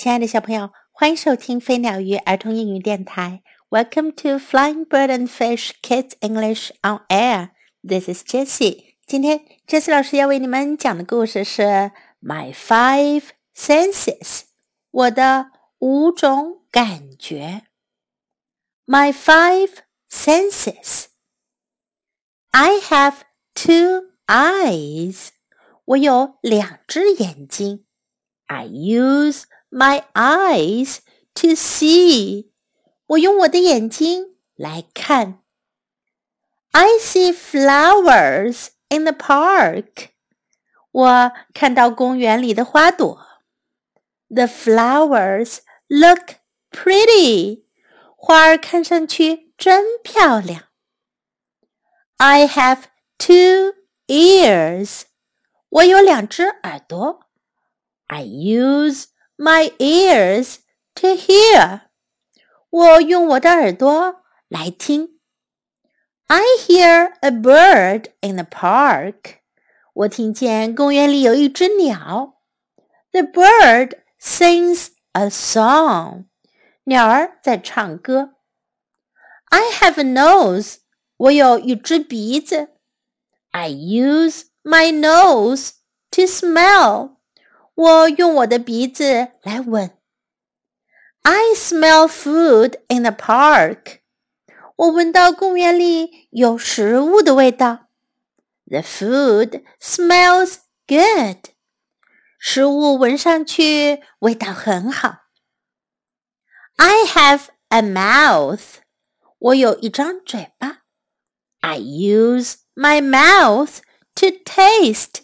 亲爱的小朋友，欢迎收听飞鸟鱼儿童英语电台。Welcome to Flying Bird and Fish Kids English on Air. This is Jessie. 今天 Jessie 老师要为你们讲的故事是《My Five Senses》，我的五种感觉。My five senses. I have two eyes. 我有两只眼睛。I use my eyes to see. 我用我的眼睛来看。I see flowers in the park. 我看到公园里的花朵。The flowers look pretty. 花儿看上去真漂亮。I have two ears. 我有两只耳朵。I use my ears to hear. 我用我的耳朵来听。I hear a bird in the park. 我听见公园里有一只鸟。The bird sings a song. 鸟儿在唱歌。I have a nose. 我有一只鼻子。I use my nose to smell. 我用我的鼻子来闻。I smell food in the park. 我闻到公园里有食物的味道。The food smells good. 食物闻上去味道很好。I have a mouth. 我有一张嘴巴。I use my mouth to taste.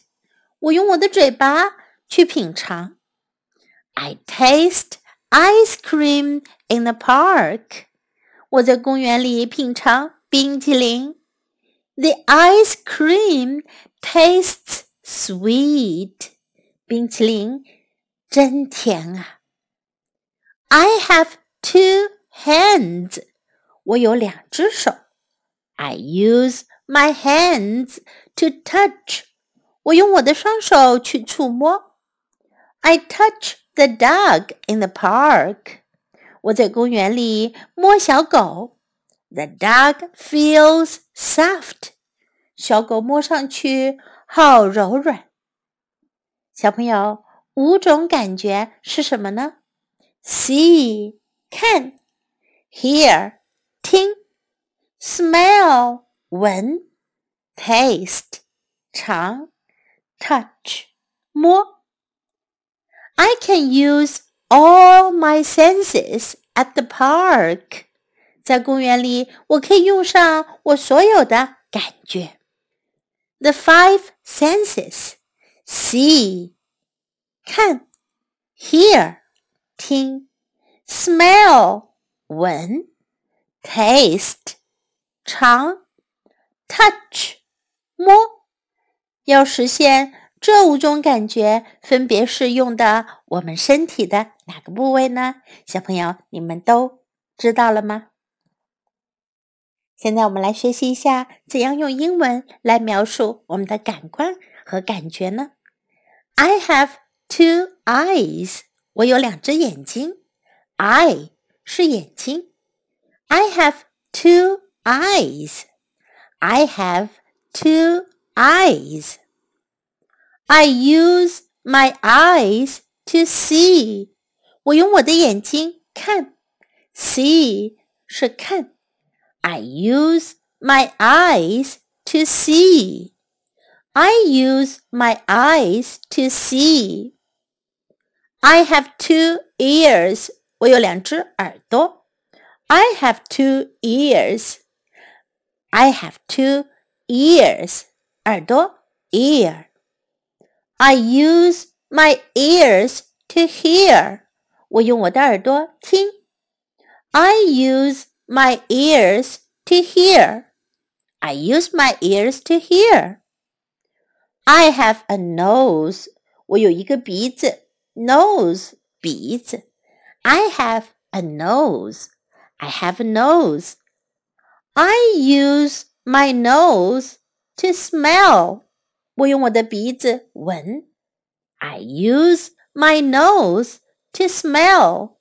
我用我的嘴巴去品尝。I taste ice cream in the park. 我在公园里品尝冰淇淋。The ice cream tastes sweet. 冰淇淋真甜啊。I have two hands. 我有两只手。I use my hands to touch. 我用我的双手去触摸。 I touch the dog in the park. 我在公园里摸小狗。The dog feels soft. 小狗摸上去好柔软。小朋友，五种感觉是什么呢？See 看，Hear 听，Smell 闻，Taste 尝，Touch 摸。 I can use all my senses at the park. 在公园里，我可以用上我所有的感觉。The five senses: see 看，hear 听，smell 闻，taste 尝，touch 摸。要实现 这五种感觉分别是用的我们身体的哪个部位呢？小朋友，你们都知道了吗？现在我们来学习一下怎样用英文来描述我们的感官和感觉呢？I have two eyes，我有两只眼睛。I 是眼睛。I have two eyes。I have two eyes。I use my eyes to see. 我用我的眼睛看，see 是看。I use my eyes to see. I use my eyes to see. I have two ears. 我有两只耳朵。I have two ears. I have two ears. 耳朵 ear. I use my ears to hear. 我用我的耳朵听。I use my ears to hear. I use my ears to hear. I have a nose. 我有一个鼻子，nose 鼻子。I have a nose. I have a nose. I use my nose to smell. 我用我的鼻子闻。I use my nose to smell.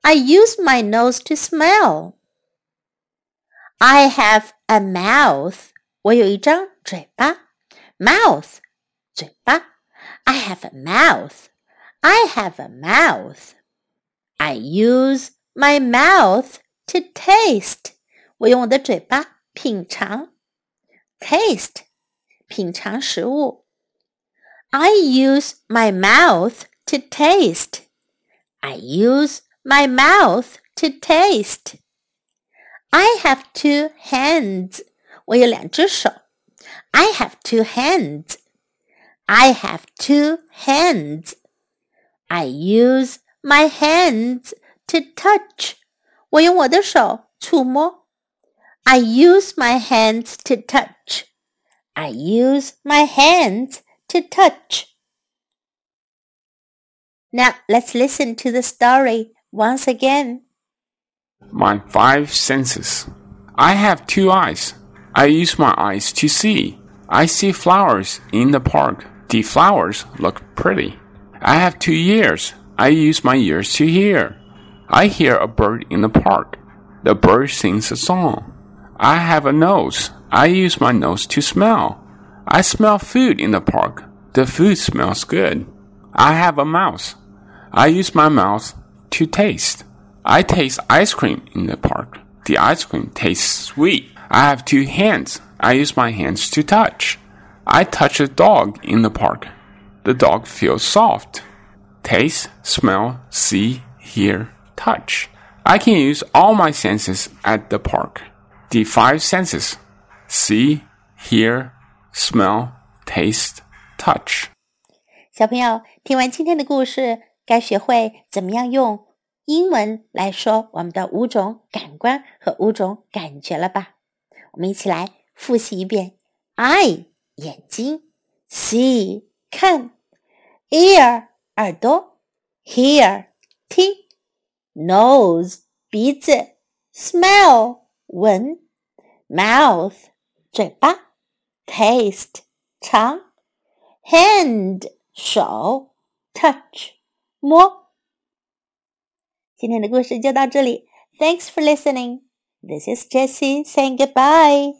I use my nose to smell. I have a mouth. 我有一张嘴巴。Mouth，嘴巴。I have a mouth. I have a mouth. I use my mouth to taste. 我用我的嘴巴品尝。Taste， 品尝食物。I use my mouth to taste. I use my mouth to taste. I have two hands. 我有两只手。I have two hands. I have two hands. I use my hands to touch. 我用我的手触摸。I use my hands to touch. I use my hands to touch. Now let's listen to the story once again. My five senses. I have two eyes. I use my eyes to see. I see flowers in the park. The flowers look pretty. I have two ears. I use my ears to hear. I hear a bird in the park. The bird sings a song. I have a nose. I use my nose to smell. I smell food in the park. The food smells good. I have a mouth. I use my mouth to taste. I taste ice cream in the park. The ice cream tastes sweet. I have two hands. I use my hands to touch. I touch a dog in the park. The dog feels soft. Taste, smell, see, hear, touch. I can use all my senses at the park The five senses see, hear, smell, taste, touch. 小朋友，听完今天的故事，该学会怎么样用英文来说我们的五种感官和五种感觉了吧？我们一起来复习一遍：eye 眼睛，see 看，ear 耳朵，hear 听，nose 鼻子，smell 闻，mouth 嘴巴，taste 尝，hand 手，touch 摸。今天的故事就到这里。Thanks for listening. This is Jessie saying goodbye.